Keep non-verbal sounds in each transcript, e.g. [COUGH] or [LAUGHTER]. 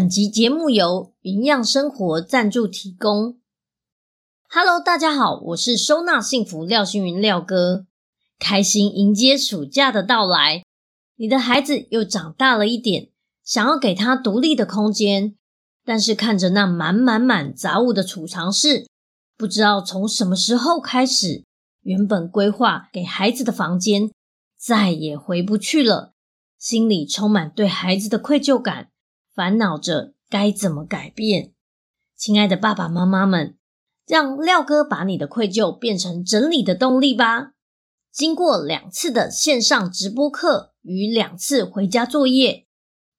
本集节目由营养生活赞助提供。Hello，大家好，我是收纳幸福廖星云廖哥，开心迎接暑假的到来。你的孩子又长大了一点，想要给他独立的空间，但是看着那满满满杂物的储藏室，不知道从什么时候开始，原本规划给孩子的房间再也回不去了，心里充满对孩子的愧疚感。烦恼着该怎么改变，亲爱的爸爸妈妈们，让廖哥把你的愧疚变成整理的动力吧。经过两次的线上直播课与两次回家作业，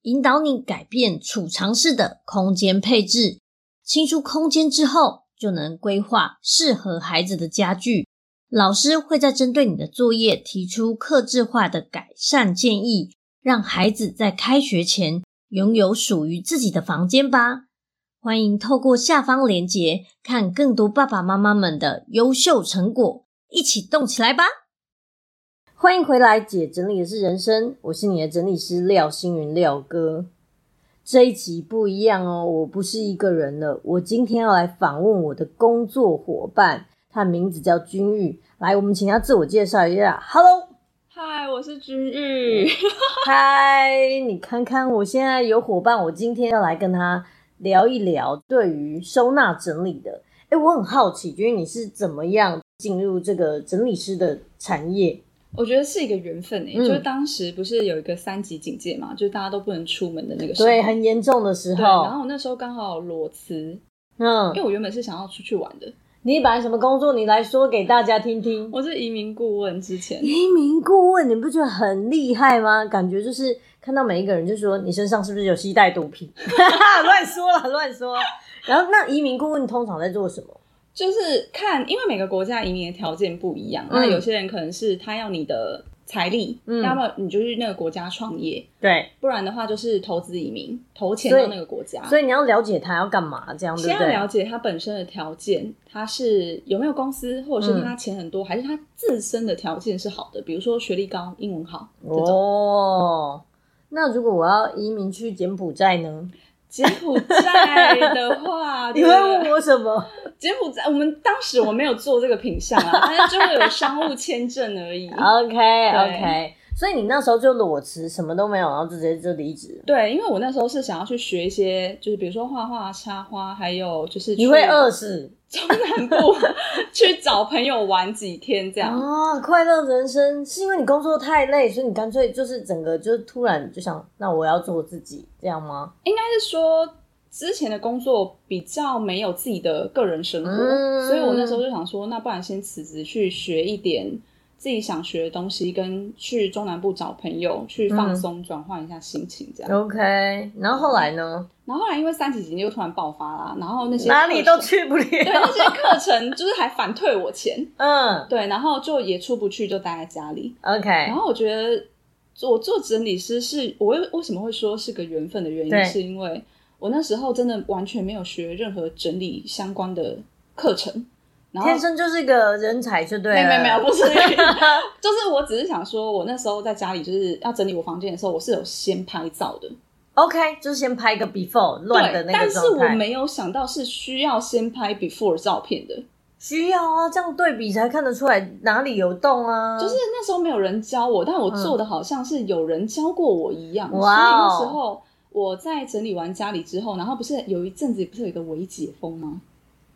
引导你改变储藏室的空间配置，清出空间之后，就能规划适合孩子的家具。老师会在针对你的作业提出克制化的改善建议，让孩子在开学前。拥有属于自己的房间吧！欢迎透过下方链接看更多爸爸妈妈们的优秀成果，一起动起来吧！欢迎回来，姐整理的是人生，我是你的整理师廖星云廖哥。这一集不一样哦，我不是一个人了，我今天要来访问我的工作伙伴，他名字叫君玉。来，我们请他自我介绍一下。Hello。嗨，我是君玉。[LAUGHS] 嗨，你看看我现在有伙伴，我今天要来跟他聊一聊对于收纳整理的。哎，我很好奇，君玉你是怎么样进入这个整理师的产业？我觉得是一个缘分诶、嗯，就是当时不是有一个三级警戒嘛，就是大家都不能出门的那个时候，对，很严重的时候。然后我那时候刚好裸辞，嗯，因为我原本是想要出去玩的。你本来什么工作？你来说给大家听听。我是移民顾问，之前移民顾问，你不觉得很厉害吗？感觉就是看到每一个人就说你身上是不是有携带毒品？[LAUGHS] 乱说了，乱说。然后那移民顾问通常在做什么？就是看，因为每个国家移民的条件不一样，嗯，那有些人可能是他要你的。财力，嗯，要么你就去那个国家创业，对，不然的话就是投资移民，投钱到那个国家。所以，你要了解他要干嘛，这样对不对？先要了解他本身的条件，他是有没有公司，或者是他钱很多，嗯、还是他自身的条件是好的，比如说学历高、英文好。哦，那如果我要移民去柬埔寨呢？柬埔寨的话，[LAUGHS] 你会问我什么？柬埔寨，我们当时我没有做这个品相啊，[LAUGHS] 但是就会有商务签证而已。OK OK，所以你那时候就裸辞，什么都没有，然后就直接就离职。对，因为我那时候是想要去学一些，就是比如说画画、插花，还有就是你会饿死。中南部去找朋友玩几天，这样啊，快乐人生是因为你工作太累，所以你干脆就是整个就突然就想，那我要做自己，这样吗？应该是说之前的工作比较没有自己的个人生活，嗯，所以我那时候就想说，那不然先辞职去学一点。自己想学的东西，跟去中南部找朋友去放松，转换一下心情，这样。OK，然后后来呢？然后后来因为三级警戒又突然爆发啦，然后那些哪里都去不了，对，那些课程就是还反退我钱，[LAUGHS] 嗯，对，然后就也出不去，就待在家里。OK，然后我觉得我做整理师是我为为什么会说是个缘分的原因，是因为我那时候真的完全没有学任何整理相关的课程。天生就是一个人才，就对了。没有没有，不是，[LAUGHS] 就是我只是想说，我那时候在家里就是要整理我房间的时候，我是有先拍照的。OK，就是先拍一个 before 乱的那个。但是我没有想到是需要先拍 before 照片的。需要啊，这样对比才看得出来哪里有洞啊。就是那时候没有人教我，但我做的好像是有人教过我一样。哇、嗯！所以那时候我在整理完家里之后，然后不是有一阵子不是有一个微解封吗？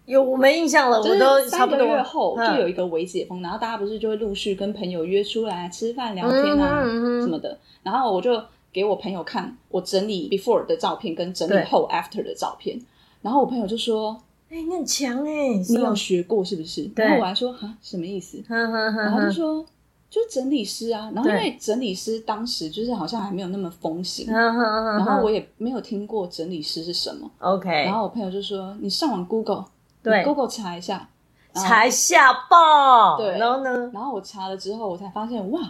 有我没印象了，我都差不多。三个月后就有一个微解封，然后大家不是就会陆续跟朋友约出来吃饭聊天啊什么的。然后我就给我朋友看我整理 before 的照片跟整理后 after 的照片，然后我朋友就说：“哎、欸，你很强哎，你有学过是不是？”然后我还说：“哈，什么意思？”然后就说。就整理师啊。然后因为整理师当时就是好像还没有那么风行，然后我也没有听过整理师是什么。OK，然后我朋友就说：“你上网 Google，对，Google 查一下，才吓爆。”对，然后呢？然后我查了之后，我才发现哇。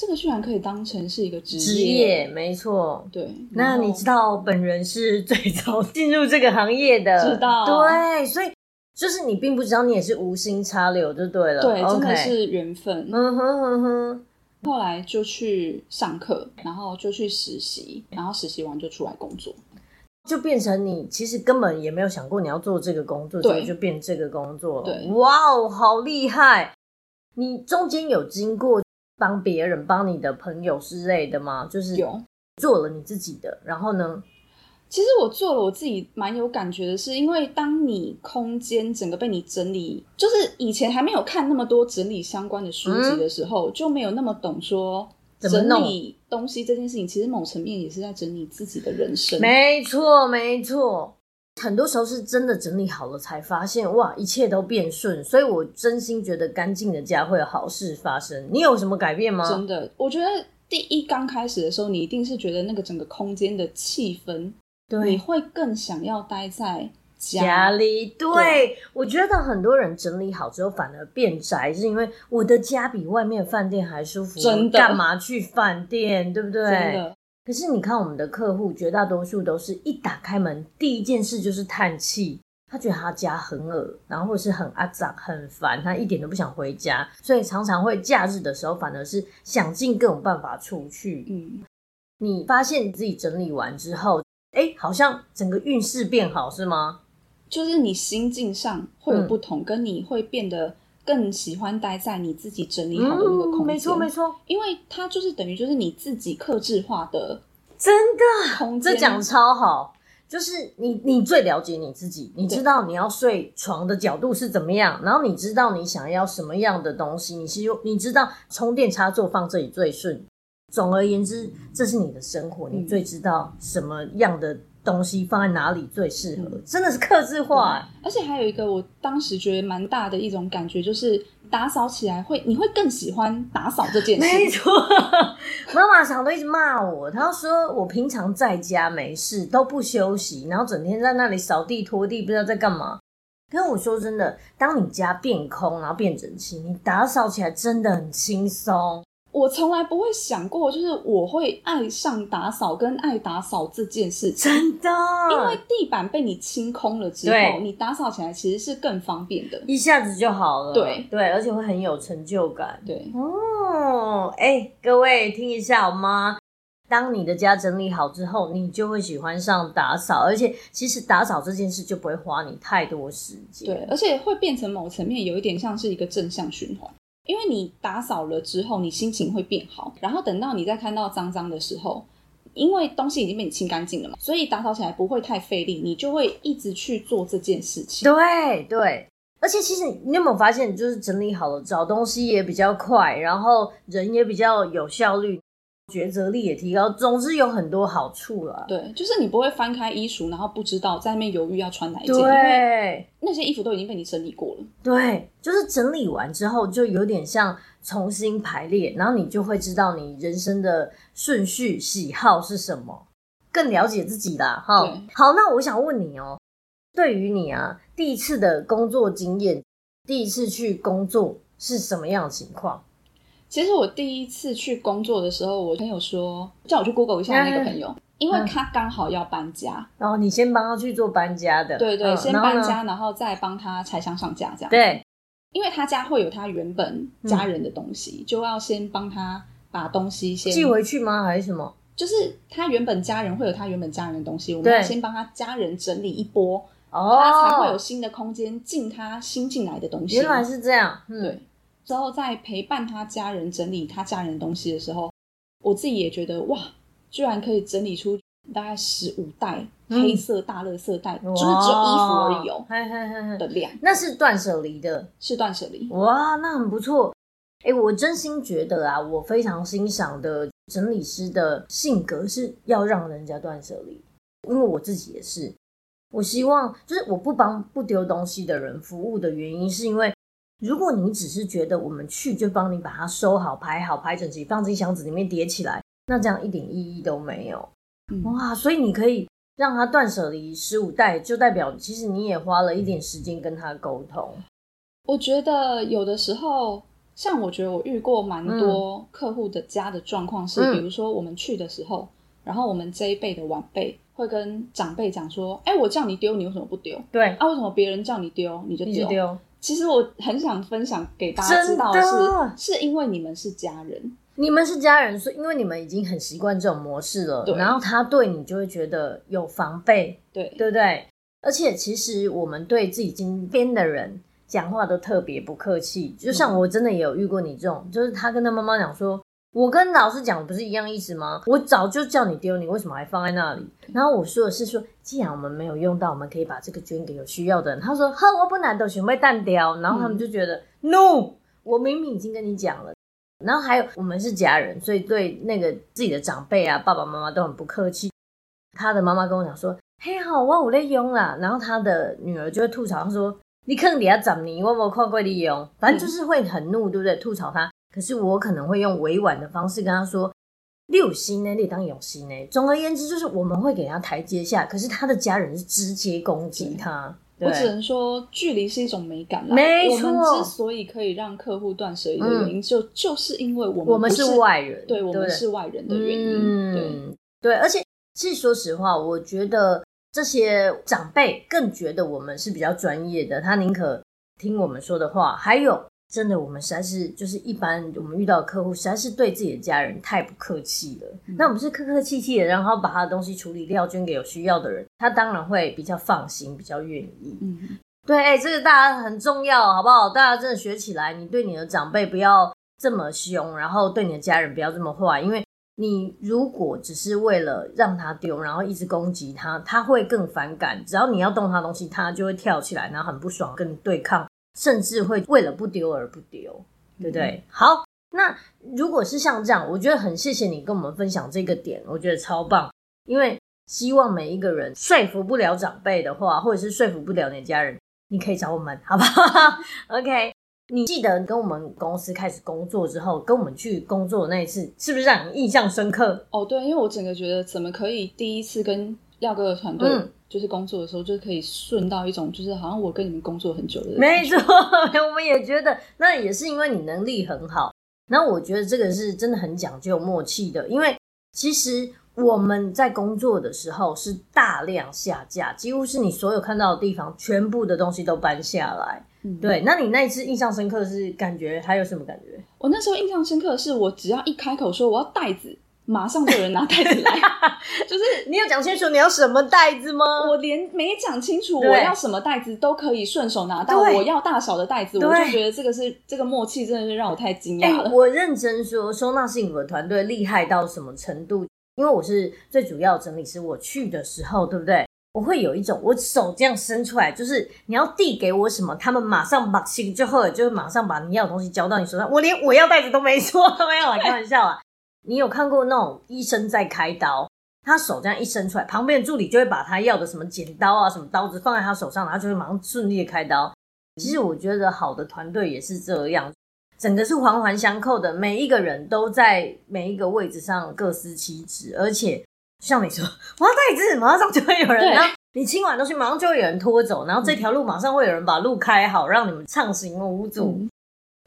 这个居然可以当成是一个职业，职业没错。对，那你知道本人是 [LAUGHS] 最早进入这个行业的，知道？对，所以就是你并不知道，你也是无心插柳就对了。对真的是缘分。嗯哼哼哼。后来就去上课，然后就去实习，然后实习完就出来工作，就变成你其实根本也没有想过你要做这个工作，所以，就变这个工作了。对，哇哦，好厉害！你中间有经过。帮别人、帮你的朋友之类的吗？就是有做了你自己的，然后呢？其实我做了我自己蛮有感觉的是，因为当你空间整个被你整理，就是以前还没有看那么多整理相关的书籍的时候，嗯、就没有那么懂说整理东西这件事情，其实某层面也是在整理自己的人生。没错，没错。很多时候是真的整理好了，才发现哇，一切都变顺。所以我真心觉得干净的家会有好事发生。你有什么改变吗？真的，我觉得第一刚开始的时候，你一定是觉得那个整个空间的气氛，对，你会更想要待在家，里。对，对，我觉得很多人整理好之后反而变宅，是因为我的家比外面饭店还舒服。真的，干嘛去饭店？对不对？真的。可是你看，我们的客户绝大多数都是一打开门，第一件事就是叹气。他觉得他家很恶，然后或者是很阿杂、很烦，他一点都不想回家，所以常常会假日的时候，反而是想尽各种办法出去。嗯，你发现自己整理完之后，哎，好像整个运势变好，是吗？就是你心境上会有不同，嗯、跟你会变得更喜欢待在你自己整理好的那个空间。没错、嗯，没错，因为它就是等于就是你自己克制化的。真的，这讲超好，就是你，你最了解你自己，你知道你要睡床的角度是怎么样，然后你知道你想要什么样的东西，你是用，你知道充电插座放这里最顺。总而言之，这是你的生活，你最知道什么样的东西放在哪里最适合，真的是客制化。而且还有一个，我当时觉得蛮大的一种感觉就是。打扫起来会，你会更喜欢打扫这件事。没错，[LAUGHS] 妈妈常都一直骂我，她说我平常在家没事都不休息，然后整天在那里扫地拖地，不知道在干嘛。可是我说真的，当你家变空，然后变整齐，你打扫起来真的很轻松。我从来不会想过，就是我会爱上打扫跟爱打扫这件事情。真的，因为地板被你清空了之后，你打扫起来其实是更方便的，一下子就好了。对对，而且会很有成就感。对哦，哎、欸，各位听一下好吗？当你的家整理好之后，你就会喜欢上打扫，而且其实打扫这件事就不会花你太多时间。对，而且会变成某层面有一点像是一个正向循环。因为你打扫了之后，你心情会变好，然后等到你再看到脏脏的时候，因为东西已经被你清干净了嘛，所以打扫起来不会太费力，你就会一直去做这件事情。对对，而且其实你有没有发现，就是整理好了，找东西也比较快，然后人也比较有效率。抉择力也提高，总之有很多好处了。对，就是你不会翻开衣橱，然后不知道在那边犹豫要穿哪一件，对，因为那些衣服都已经被你整理过了。对，就是整理完之后，就有点像重新排列，然后你就会知道你人生的顺序、喜好是什么，更了解自己啦。哈，好，那我想问你哦，对于你啊，第一次的工作经验，第一次去工作是什么样的情况？其实我第一次去工作的时候，我朋友说叫我去 Google 一下那个朋友，嗯、因为他刚好要搬家。然后你先帮他去做搬家的，对对，嗯、先搬家，然后，再帮他拆箱上架这样。对，因为他家会有他原本家人的东西，嗯、就要先帮他把东西先寄回去吗？还是什么？就是他原本家人会有他原本家人的东西，我们要先帮他家人整理一波，哦，他才会有新的空间进他新进来的东西。原来是这样，嗯、对。之后在陪伴他家人整理他家人的东西的时候，我自己也觉得哇，居然可以整理出大概十五袋黑色大垃圾袋，嗯、就是只有衣服而已哦的量。那是断舍离的，是断舍离。哇，那很不错。哎，我真心觉得啊，我非常欣赏的整理师的性格是要让人家断舍离，因为我自己也是。我希望就是我不帮不丢东西的人服务的原因，是因为。如果你只是觉得我们去就帮你把它收好、排好、排整齐，放进箱子里面叠起来，那这样一点意义都没有。嗯、哇，所以你可以让他断舍离十五袋，就代表其实你也花了一点时间跟他沟通。我觉得有的时候，像我觉得我遇过蛮多客户的家的状况是，嗯、比如说我们去的时候，然后我们这一辈的晚辈会跟长辈讲说：“哎，我叫你丢，你为什么不丢？对啊，为什么别人叫你丢你就丢？”丢。其实我很想分享给大家知道的是，的是因为你们是家人，你们是家人，所以因为你们已经很习惯这种模式了，然后他对你就会觉得有防备，对对不对？而且其实我们对自己身边的人讲话都特别不客气，就像我真的也有遇过你这种，嗯、就是他跟他妈妈讲说。我跟老师讲不是一样意思吗？我早就叫你丢，你为什么还放在那里？然后我说的是说，既然我们没有用到，我们可以把这个捐给有需要的人。他说：“哼，我不难都准备淡掉。”然后他们就觉得、嗯、：“No，我明明已经跟你讲了。”然后还有，我们是家人，所以对那个自己的长辈啊，爸爸妈妈都很不客气。他的妈妈跟我讲说：“嘿，好，我有在用啦。”然后他的女儿就会吐槽他说：“你可能底下长你，我没有看过你用。”反正就是会很怒，对不对？吐槽他。可是我可能会用委婉的方式跟他说：“六星呢，你当有心呢。”总而言之，就是我们会给他台阶下。可是他的家人是直接攻击他。我只能说，距离是一种美感啦。没错。我们之所以可以让客户断舍离的原因，就、嗯、就是因为我们我们是外人，对，我们是外人的原因。嗯、对对，而且其实说实话，我觉得这些长辈更觉得我们是比较专业的，他宁可听我们说的话。还有。真的，我们实在是就是一般我们遇到的客户，实在是对自己的家人太不客气了。嗯、那我们是客客气气的，然后把他的东西处理掉，捐给有需要的人，他当然会比较放心，比较愿意。嗯，对，哎，这个大家很重要，好不好？大家真的学起来，你对你的长辈不要这么凶，然后对你的家人不要这么坏，因为你如果只是为了让他丢，然后一直攻击他，他会更反感。只要你要动他东西，他就会跳起来，然后很不爽，跟你对抗。甚至会为了不丢而不丢，对不对？嗯、好，那如果是像这样，我觉得很谢谢你跟我们分享这个点，我觉得超棒。因为希望每一个人说服不了长辈的话，或者是说服不了你的家人，你可以找我们，好不好？[LAUGHS] OK，你记得跟我们公司开始工作之后，跟我们去工作的那一次，是不是让你印象深刻？哦，对，因为我整个觉得怎么可以第一次跟廖哥的团队、嗯。就是工作的时候，就可以顺到一种，就是好像我跟你们工作很久的人。没错，[LAUGHS] 我们也觉得，那也是因为你能力很好。那我觉得这个是真的很讲究默契的，因为其实我们在工作的时候是大量下架，几乎是你所有看到的地方，全部的东西都搬下来。嗯，对。那你那一次印象深刻是感觉还有什么感觉？我那时候印象深刻的是，我只要一开口说我要袋子。马上就有人拿袋子来，[LAUGHS] 就是你有讲清楚你要什么袋子吗？我连没讲清楚我要什么袋子都可以顺手拿到我要大小的袋子，我就觉得这个是这个默契真的是让我太惊讶了。欸，我认真说，收纳幸福的团队厉害到什么程度？因为我是最主要整理师，我去的时候，对不对？我会有一种我手这样伸出来，就是你要递给我什么，他们马上把心就后就是马上把你要的东西交到你手上。我连我要袋子都没说，[LAUGHS] 没有啦，开玩笑啊。你有看过那种医生在开刀，他手这样一伸出来，旁边的助理就会把他要的什么剪刀啊、什么刀子放在他手上，然后就会马上顺利的开刀。其实我觉得好的团队也是这样，整个是环环相扣的，每一个人都在每一个位置上各司其职，而且像你说，我要带子，马上就会有人，对然后你清完东西，马上就会有人拖走，然后这条路马上会有人把路开好，让你们畅行无阻。嗯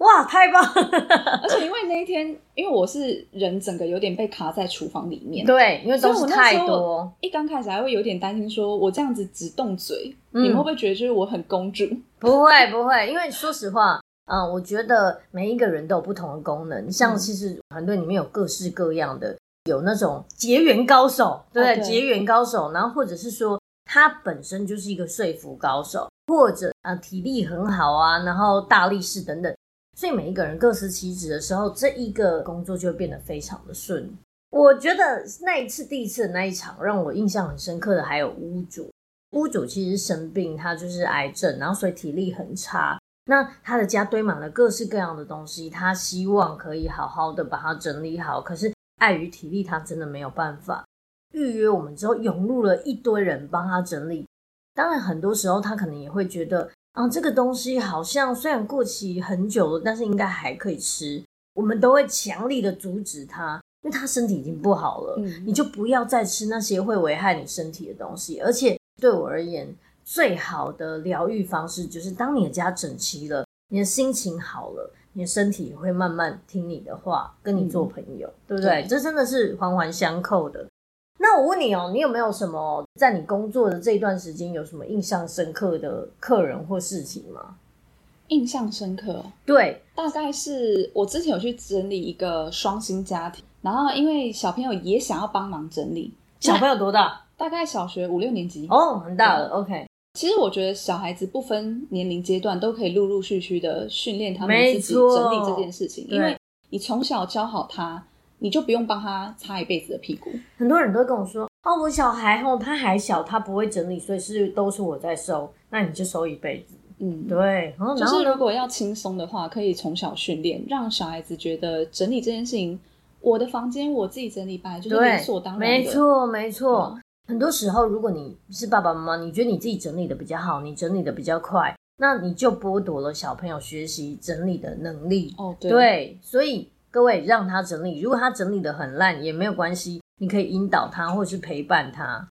哇，太棒了！[LAUGHS] 而且因为那一天，因为我是人，整个有点被卡在厨房里面。对，因为东西太多。一刚开始还会有点担心，说我这样子只动嘴，嗯、你们会不会觉得就是我很公主？不会，[LAUGHS] 不会，因为说实话，嗯，我觉得每一个人都有不同的功能。像其实团队里面有各式各样的，有那种结缘高手，对，对，结缘高手，然后或者是说他本身就是一个说服高手，或者啊体力很好啊，然后大力士等等。所以每一个人各司其职的时候，这一个工作就会变得非常的顺。我觉得那一次第一次的那一场让我印象很深刻的还有屋主，屋主其实生病，他就是癌症，然后所以体力很差。那他的家堆满了各式各样的东西，他希望可以好好的把它整理好，可是碍于体力，他真的没有办法。预约我们之后，涌入了一堆人帮他整理。当然，很多时候他可能也会觉得。啊，这个东西好像虽然过期很久了，但是应该还可以吃，我们都会强力的阻止它，因为它身体已经不好了，嗯，你就不要再吃那些会危害你身体的东西。而且对我而言，最好的疗愈方式就是当你的家整齐了，你的心情好了，你的身体也会慢慢听你的话，跟你做朋友，嗯，对不对？对，这真的是环环相扣的。那我问你哦，你有没有什么在你工作的这一段时间有什么印象深刻的客人或事情吗？印象深刻，对，大概是我之前有去整理一个双薪家庭，然后因为小朋友也想要帮忙整理。小朋友多大？[LAUGHS] 大概小学五六年级哦，很大了。OK，其实我觉得小孩子不分年龄阶段都可以陆陆续续的训练他们自己整理这件事情，因为你从小教好他。你就不用帮他擦一辈子的屁股。很多人都会跟我说：“哦，我小孩哦，他还小，他不会整理，所以是都是我在收。那你就收一辈子。”嗯，对。然后就是如果要轻松的话，可以从小训练，让小孩子觉得整理这件事情，我的房间我自己整理吧，就是理所当然的。没错，没错。嗯。很多时候，如果你是爸爸妈妈，你觉得你自己整理的比较好，你整理的比较快，那你就剥夺了小朋友学习整理的能力。哦，对。对，所以。各位让他整理，如果他整理的很烂也没有关系，你可以引导他或者是陪伴他。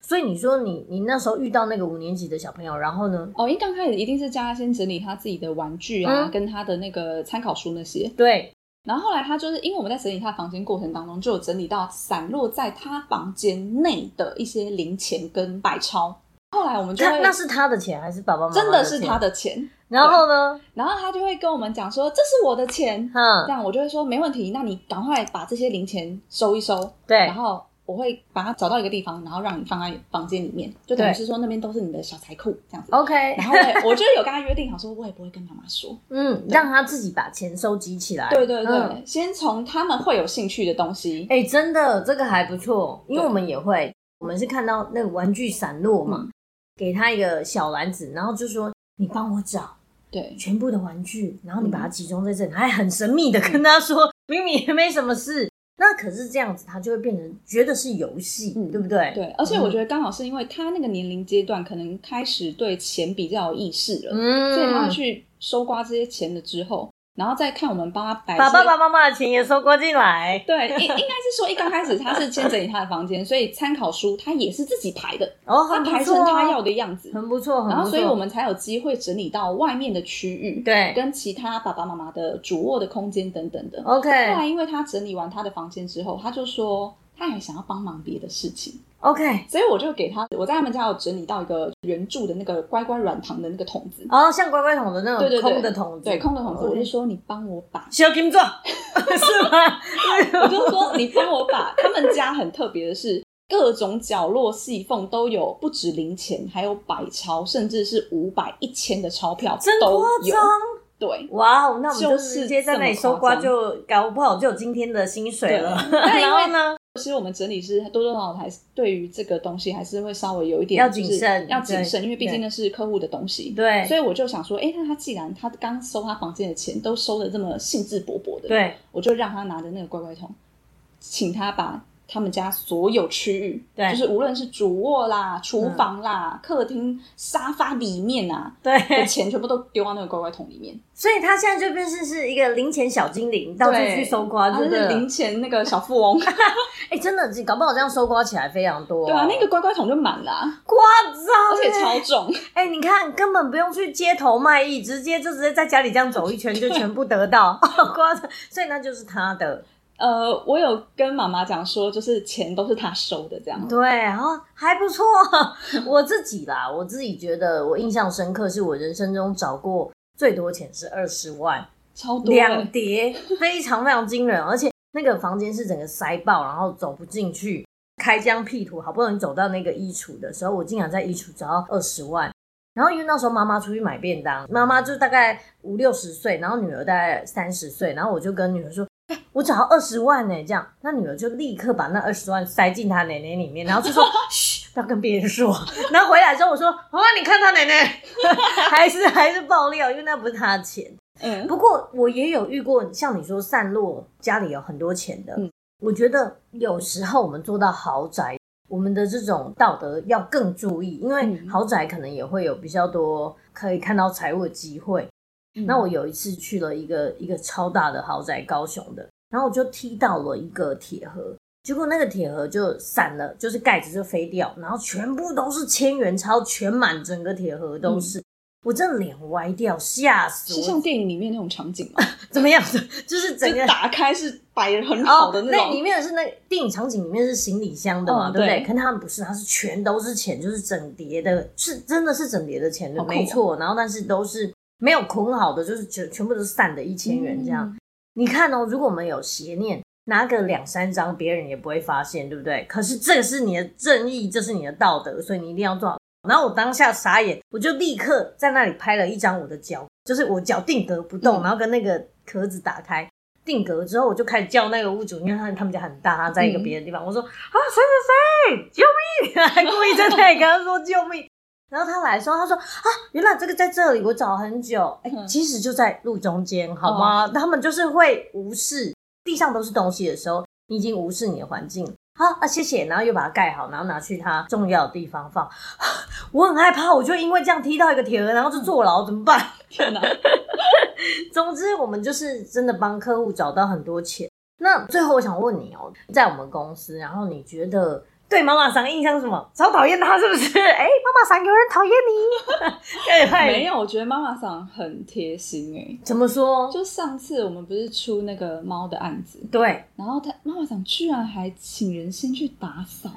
所以你说你你那时候遇到那个五年级的小朋友，然后呢？哦，因为刚开始一定是叫他先整理他自己的玩具啊，嗯、跟他的那个参考书那些。对。然后后来他就是因为我们在整理他房间过程当中，就有整理到散落在他房间内的一些零钱跟百钞。后来我们就会，那是他的钱还是爸爸妈妈的钱？真的是他的钱。然后呢？然后他就会跟我们讲说：“这是我的钱。”嗯，这样我就会说：“没问题，那你赶快把这些零钱收一收。”对。然后我会把它找到一个地方，然后让你放在房间里面，就等于是说那边都是你的小财库这样子。OK。[LAUGHS] 然后我就有跟他约定好，说我也不会跟妈妈说。嗯，让他自己把钱收集起来。对对对，嗯、先从他们会有兴趣的东西。哎，真的这个还不错，因为我们也会，我们是看到那个玩具散落嘛，嗯、给他一个小篮子，然后就说你帮我找。对，全部的玩具，然后你把它集中在这里，嗯、还很神秘的跟他说，嗯、[LAUGHS] 明明也没什么事，那可是这样子，他就会变成觉得是游戏，嗯、对不对？对，而且我觉得刚好是因为他那个年龄阶段，可能开始对钱比较有意识了，嗯，所以他去收刮这些钱了之后。然后再看我们帮他摆，把爸爸妈妈的钱也收过进来。对，应应该是说一刚开始他是先整理他的房间，所以参考书他也是自己排的，哦，他排成他要的样子，很不错。然后，所以我们才有机会整理到外面的区域，对，跟其他爸爸妈妈的主卧的空间等等的。OK。后来因为他整理完他的房间之后，他就说他还想要帮忙别的事情。OK，所以我就给他，我在他们家有整理到一个圆柱的那个乖乖软糖的那个桶子，哦，像乖乖桶的那种空的桶子，对，空的桶子，我就说你帮我把。小金钻，[LAUGHS] 是吗？[LAUGHS] 我就说你帮我把他们家很特别的是，各种角落细缝都有不止零钱，还有百钞，甚至是五百、一千的钞票，真夸张。对，哇哦，那我们就直接在那里收刮，就搞不好就有今天的薪水了。[LAUGHS] 然后呢？其实我们整理师多多少少还是对于这个东西还是会稍微有一点要谨慎，要谨慎，因为毕竟那是客户的东西。对，所以我就想说，哎，那他既然他刚收他房间的钱都收的这么兴致勃勃的，对，我就让他拿着那个乖乖桶，请他把。他们家所有区域，对，就是无论是主卧啦、厨房啦、嗯、客厅、沙发里面啊，对，的钱全部都丢到那个乖乖桶里面。所以他现在就变成是一个零钱小精灵，到处去搜刮，就是零钱那个小富翁。[LAUGHS] 哎、欸，真的，搞不好这样搜刮起来非常多。对啊，那个乖乖桶就满了，夸张，而且超重。哎、欸，你看，根本不用去街头卖艺，直接就直接在家里这样走一圈就全部得到，[LAUGHS] 夸张。所以那就是他的。呃，我有跟妈妈讲说，就是钱都是她收的，这样。对，然后还不错。[LAUGHS] 我自己啦，我自己觉得我印象深刻，是我人生中找过最多钱是二十万，超多两叠，非常非常惊人。而且那个房间是整个塞爆，然后走不进去，开疆辟土，好不容易走到那个衣橱的时候，我竟然在衣橱找到二十万。然后因为那时候妈妈出去买便当，妈妈就大概五六十岁，然后女儿大概三十岁，然后我就跟女儿说。欸、我找到二十万呢，这样，那女儿就立刻把那二十万塞进她奶奶里面，[LAUGHS] 然后就说：“嘘，不要跟别人说。”然后回来之后我说：“妈妈，你看她奶奶，[LAUGHS] 还是 [LAUGHS] 还是爆料，因为那不是她的钱。”嗯，不过我也有遇过像你说散落家里有很多钱的。嗯，我觉得有时候我们做到豪宅，我们的这种道德要更注意，因为豪宅可能也会有比较多可以看到财务的机会。嗯、那我有一次去了一个一个超大的豪宅，高雄的，然后我就踢到了一个铁盒，结果那个铁盒就散了，就是盖子就飞掉，然后全部都是千元钞，全满整个铁盒都是。嗯我真的脸歪掉，吓死我！是像电影里面那种场景吗？[LAUGHS] 怎么样的？[LAUGHS] 就是整个打开是摆得很好的那种。那里面是那电影场景里面是行李箱的嘛，对不对？可他们不是，它是全都是钱，就是整叠的，是真的是整叠的钱的，没错。然后但是都是没有捆好的，就是全全部都是散的，一千元这样。你看哦，如果我们有邪念，拿个两三张，别人也不会发现，对不对？可是这个是你的正义，这是你的道德，所以你一定要做好。然后我当下傻眼，我就立刻在那里拍了一张我的脚，就是我脚定格不动，嗯、然后跟那个壳子打开，定格之后我就开始叫那个屋主，因为他他们家很大，他在一个别的地方，嗯、我说啊谁谁谁救命，还故意在那里跟他说救命，然后他来的时候他说啊原来这个在这里，我找很久，哎、嗯，其实就在路中间，好吗？哦、他们就是会无视地上都是东西的时候，你已经无视你的环境。好啊，谢谢，然后又把它盖好，然后拿去它重要的地方放。我很害怕，我就因为这样踢到一个铁盒，然后就坐牢，怎么办？[LAUGHS] 天哪！总之，我们就是真的帮客户找到很多钱。那最后，我想问你哦，在我们公司，然后你觉得？对妈妈桑印象是什么？超讨厌他是不是？[LAUGHS] 哎、欸，妈妈桑有人讨厌你？[LAUGHS] 没有，我觉得妈妈桑很贴心哎、欸。怎么说？就上次我们不是出那个猫的案子，对，然后他妈妈桑居然还请人先去打扫。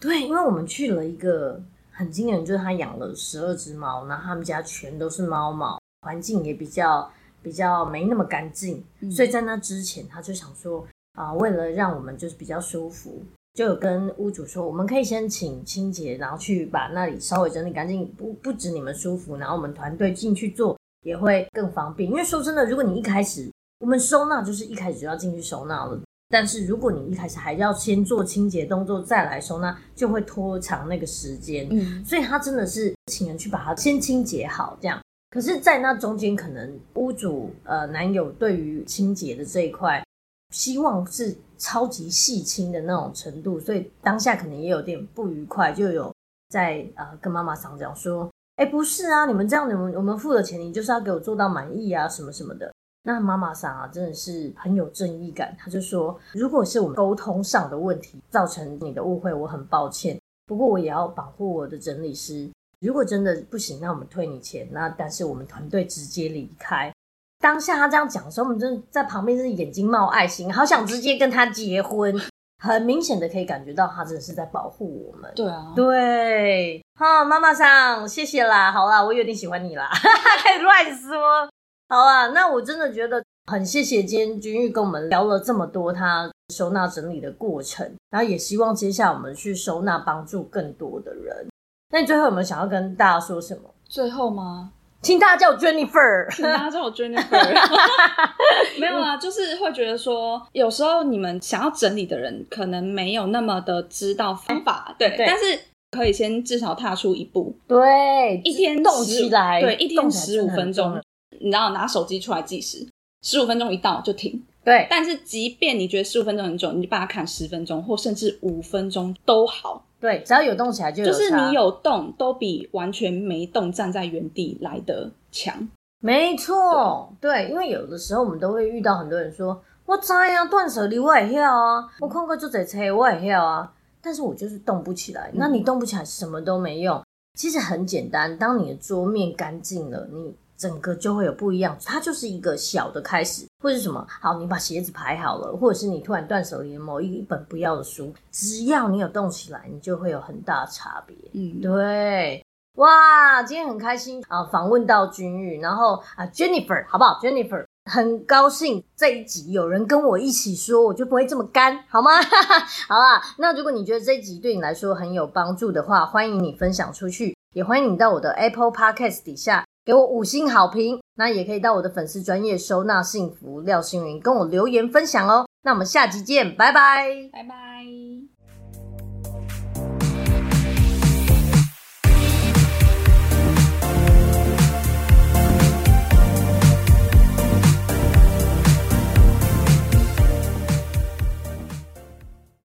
对，因为我们去了一个很惊人，就是他养了十二只猫，然后他们家全都是猫毛，环境也比较比较没那么干净，嗯、所以在那之前他就想说啊、呃，为了让我们就是比较舒服。就有跟屋主说，我们可以先请清洁，然后去把那里稍微整理干净，不不止你们舒服，然后我们团队进去做也会更方便。因为说真的，如果你一开始我们收纳就是一开始就要进去收纳了，但是如果你一开始还要先做清洁动作再来收纳，就会拖长那个时间。嗯，所以他真的是请人去把它先清洁好，这样。可是，在那中间，可能屋主呃男友对于清洁的这一块，希望是。超级细心的那种程度，所以当下可能也有点不愉快，就有在呃跟妈妈桑讲说，哎，不是啊，你们这样，你们我们付了钱，你就是要给我做到满意啊，什么什么的。那妈妈桑啊，真的是很有正义感，他就说，如果是我们沟通上的问题造成你的误会，我很抱歉，不过我也要保护我的整理师。如果真的不行，那我们退你钱，那但是我们团队直接离开。当下他这样讲的时候，我们真的在旁边，是眼睛冒爱心，好想直接跟他结婚。很明显的可以感觉到他真的是在保护我们。对啊，对，好，妈妈桑，谢谢啦，好啦，我有点喜欢你啦，[LAUGHS] 开始乱说。好啊，那我真的觉得很谢谢今天君玉跟我们聊了这么多他收纳整理的过程，然后也希望接下来我们去收纳，帮助更多的人。那你最后有没有想要跟大家说什么？最后吗？请大家叫我 Jennifer，请大家叫我 Jennifer。[LAUGHS] 没有啊，就是会觉得说，有时候你们想要整理的人，可能没有那么的知道方法，对，对，但是可以先至少踏出一步，对，一天动起来，对，一天十五分钟，你知道，拿手机出来计时，十五分钟一到就停，对。但是即便你觉得十五分钟很久，你就把它砍十分钟，或甚至五分钟都好。对，只要有动起来就有。就是你有动，都比完全没动站在原地来的强。没错，对，对，因为有的时候我们都会遇到很多人说：“我知啊，断舍离我也要啊，我看过就在车我也要啊。”但是我就是动不起来。那你动不起来，什么都没用。其实很简单，当你的桌面干净了，你。整个就会有不一样，它就是一个小的开始，或是什么？好，你把鞋子排好了，或者是你突然断舍离某一本不要的书，只要你有动起来，你就会有很大的差别。嗯，对，哇，今天很开心啊，访问到君玉，然后啊，Jennifer，好不好？Jennifer，很高兴这一集有人跟我一起说，我就不会这么干，好吗？[LAUGHS] 好啦，那如果你觉得这一集对你来说很有帮助的话，欢迎你分享出去，也欢迎你到我的 Apple Podcast 底下。给我五星好评，那也可以到我的粉丝专业收纳幸福廖星云跟我留言分享哦。那我们下集见，拜拜，拜拜。